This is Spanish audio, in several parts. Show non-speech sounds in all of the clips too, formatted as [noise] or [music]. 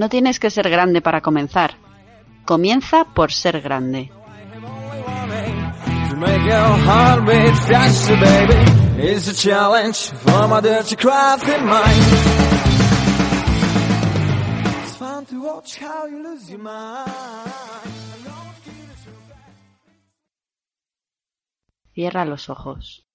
No tienes que ser grande para comenzar. Comienza por ser grande. Cierra los ojos.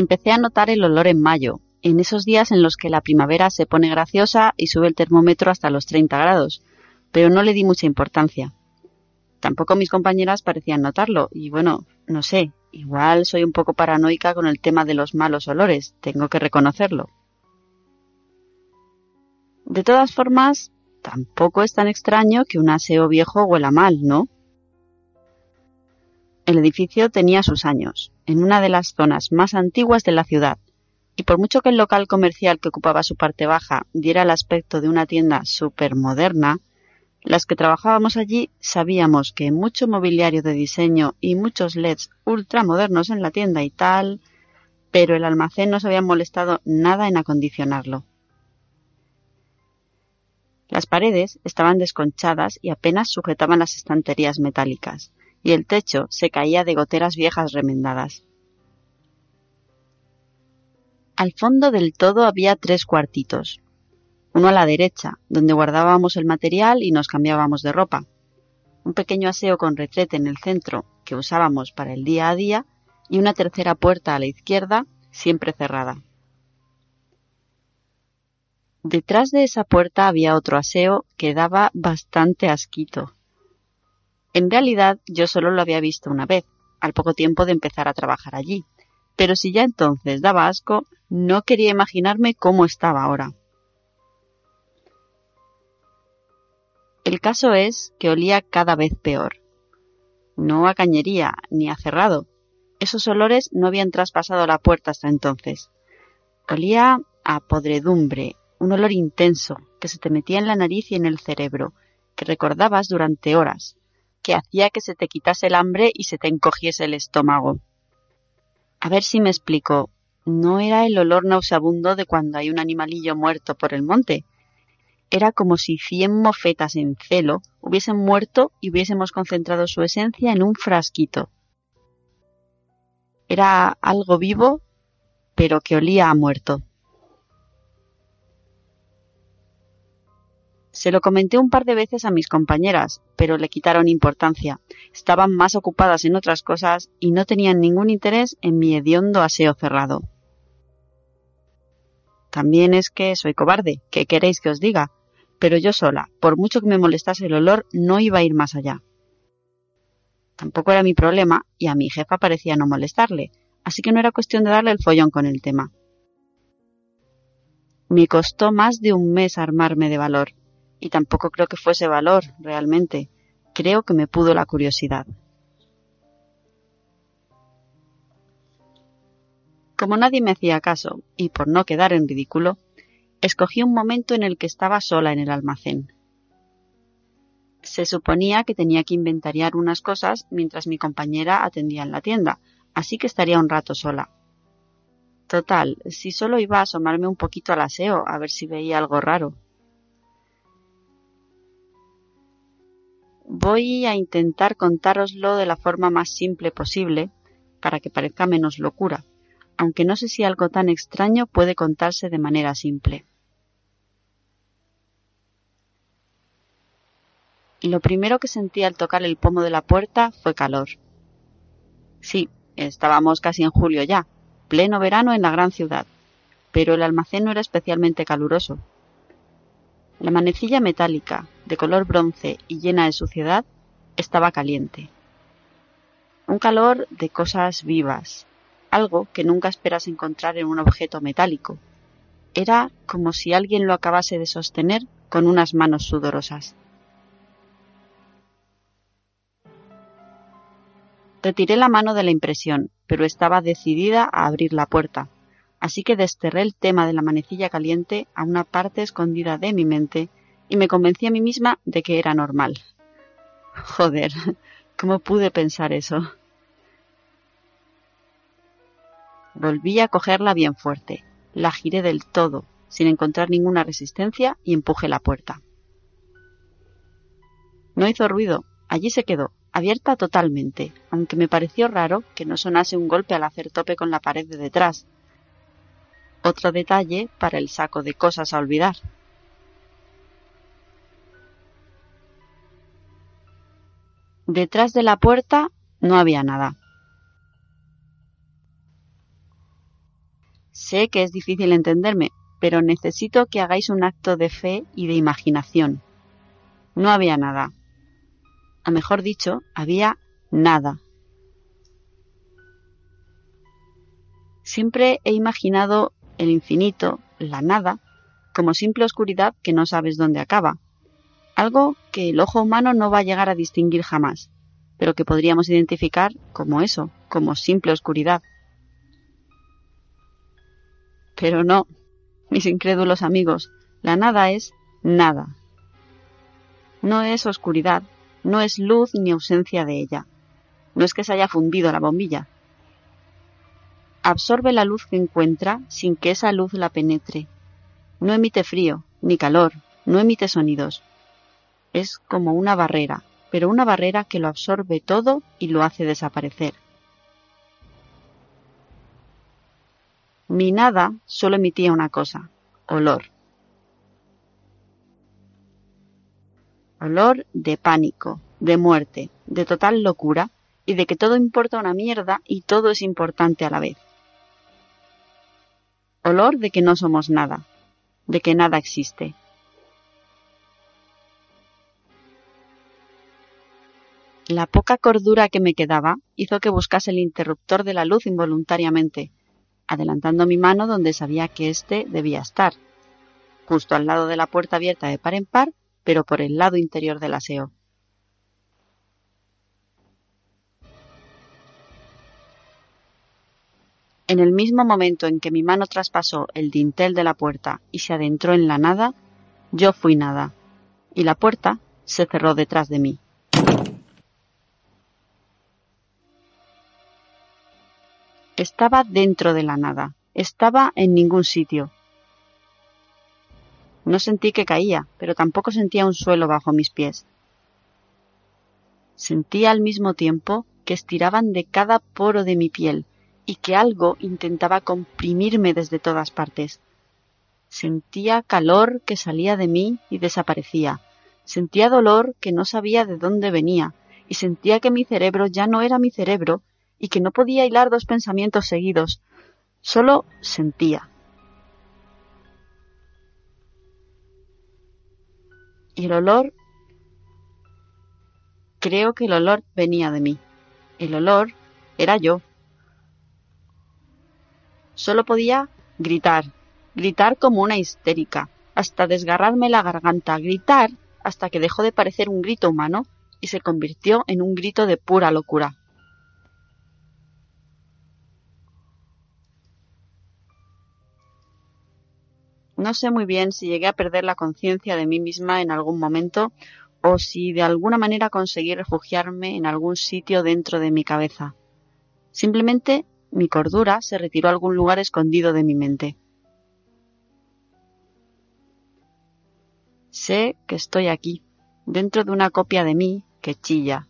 Empecé a notar el olor en mayo, en esos días en los que la primavera se pone graciosa y sube el termómetro hasta los 30 grados, pero no le di mucha importancia. Tampoco mis compañeras parecían notarlo, y bueno, no sé, igual soy un poco paranoica con el tema de los malos olores, tengo que reconocerlo. De todas formas, tampoco es tan extraño que un aseo viejo huela mal, ¿no? El edificio tenía sus años, en una de las zonas más antiguas de la ciudad, y por mucho que el local comercial que ocupaba su parte baja diera el aspecto de una tienda moderna, las que trabajábamos allí sabíamos que mucho mobiliario de diseño y muchos LEDs ultramodernos en la tienda y tal, pero el almacén no se había molestado nada en acondicionarlo. Las paredes estaban desconchadas y apenas sujetaban las estanterías metálicas, y el techo se caía de goteras viejas remendadas. Al fondo del todo había tres cuartitos, uno a la derecha, donde guardábamos el material y nos cambiábamos de ropa, un pequeño aseo con retrete en el centro que usábamos para el día a día y una tercera puerta a la izquierda, siempre cerrada. Detrás de esa puerta había otro aseo que daba bastante asquito. En realidad yo solo lo había visto una vez, al poco tiempo de empezar a trabajar allí, pero si ya entonces daba asco, no quería imaginarme cómo estaba ahora. El caso es que olía cada vez peor. No a cañería ni a cerrado. Esos olores no habían traspasado la puerta hasta entonces. Olía a podredumbre, un olor intenso que se te metía en la nariz y en el cerebro, que recordabas durante horas, que hacía que se te quitase el hambre y se te encogiese el estómago. A ver si me explico. No era el olor nauseabundo de cuando hay un animalillo muerto por el monte. Era como si cien mofetas en celo hubiesen muerto y hubiésemos concentrado su esencia en un frasquito. Era algo vivo, pero que olía a muerto. Se lo comenté un par de veces a mis compañeras, pero le quitaron importancia. Estaban más ocupadas en otras cosas y no tenían ningún interés en mi hediondo aseo cerrado. También es que soy cobarde, ¿qué queréis que os diga? Pero yo sola, por mucho que me molestase el olor, no iba a ir más allá. Tampoco era mi problema y a mi jefa parecía no molestarle, así que no era cuestión de darle el follón con el tema. Me costó más de un mes armarme de valor, y tampoco creo que fuese valor, realmente. Creo que me pudo la curiosidad. Como nadie me hacía caso, y por no quedar en ridículo, escogí un momento en el que estaba sola en el almacén. Se suponía que tenía que inventariar unas cosas mientras mi compañera atendía en la tienda, así que estaría un rato sola. Total, si solo iba a asomarme un poquito al aseo a ver si veía algo raro. Voy a intentar contároslo de la forma más simple posible, para que parezca menos locura, aunque no sé si algo tan extraño puede contarse de manera simple. Lo primero que sentí al tocar el pomo de la puerta fue calor. Sí, estábamos casi en julio ya, pleno verano en la gran ciudad, pero el almacén no era especialmente caluroso. La manecilla metálica, de color bronce y llena de suciedad, estaba caliente. Un calor de cosas vivas, algo que nunca esperas encontrar en un objeto metálico. Era como si alguien lo acabase de sostener con unas manos sudorosas. Retiré la mano de la impresión, pero estaba decidida a abrir la puerta, así que desterré el tema de la manecilla caliente a una parte escondida de mi mente y me convencí a mí misma de que era normal. Joder, [laughs] ¿cómo pude pensar eso? Volví a cogerla bien fuerte, la giré del todo, sin encontrar ninguna resistencia, y empujé la puerta. No hizo ruido, allí se quedó, abierta totalmente, aunque me pareció raro que no sonase un golpe al hacer tope con la pared de detrás. Otro detalle para el saco de cosas a olvidar. Detrás de la puerta no había nada. Sé que es difícil entenderme, pero necesito que hagáis un acto de fe y de imaginación. No había nada. A mejor dicho, había nada. Siempre he imaginado el infinito, la nada, como simple oscuridad que no sabes dónde acaba. Algo que el ojo humano no va a llegar a distinguir jamás, pero que podríamos identificar como eso, como simple oscuridad. Pero no, mis incrédulos amigos, la nada es nada. No es oscuridad, no es luz ni ausencia de ella. No es que se haya fundido la bombilla. Absorbe la luz que encuentra sin que esa luz la penetre. No emite frío, ni calor, no emite sonidos. Es como una barrera, pero una barrera que lo absorbe todo y lo hace desaparecer. Mi nada solo emitía una cosa, olor. Olor de pánico, de muerte, de total locura y de que todo importa una mierda y todo es importante a la vez. Olor de que no somos nada, de que nada existe. La poca cordura que me quedaba hizo que buscase el interruptor de la luz involuntariamente, adelantando mi mano donde sabía que éste debía estar, justo al lado de la puerta abierta de par en par, pero por el lado interior del aseo. En el mismo momento en que mi mano traspasó el dintel de la puerta y se adentró en la nada, yo fui nada, y la puerta se cerró detrás de mí. Estaba dentro de la nada, estaba en ningún sitio. No sentí que caía, pero tampoco sentía un suelo bajo mis pies. Sentía al mismo tiempo que estiraban de cada poro de mi piel y que algo intentaba comprimirme desde todas partes. Sentía calor que salía de mí y desaparecía. Sentía dolor que no sabía de dónde venía y sentía que mi cerebro ya no era mi cerebro y que no podía hilar dos pensamientos seguidos. Solo sentía. Y el olor... Creo que el olor venía de mí. El olor era yo. Solo podía gritar, gritar como una histérica, hasta desgarrarme la garganta, gritar hasta que dejó de parecer un grito humano y se convirtió en un grito de pura locura. No sé muy bien si llegué a perder la conciencia de mí misma en algún momento o si de alguna manera conseguí refugiarme en algún sitio dentro de mi cabeza. Simplemente mi cordura se retiró a algún lugar escondido de mi mente. Sé que estoy aquí, dentro de una copia de mí que chilla.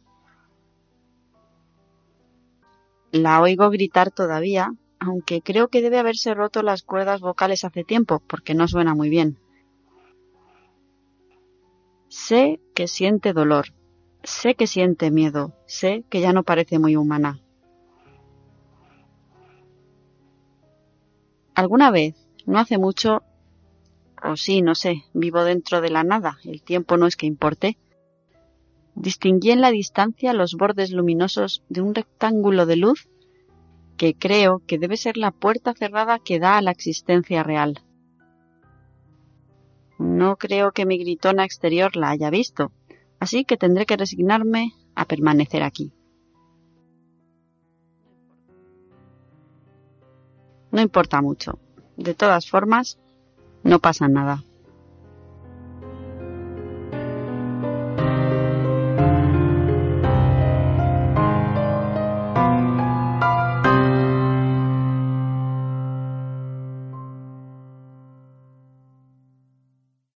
La oigo gritar todavía aunque creo que debe haberse roto las cuerdas vocales hace tiempo, porque no suena muy bien. Sé que siente dolor, sé que siente miedo, sé que ya no parece muy humana. Alguna vez, no hace mucho, o sí, no sé, vivo dentro de la nada, el tiempo no es que importe, distinguí en la distancia los bordes luminosos de un rectángulo de luz que creo que debe ser la puerta cerrada que da a la existencia real. No creo que mi gritona exterior la haya visto, así que tendré que resignarme a permanecer aquí. No importa mucho. De todas formas, no pasa nada.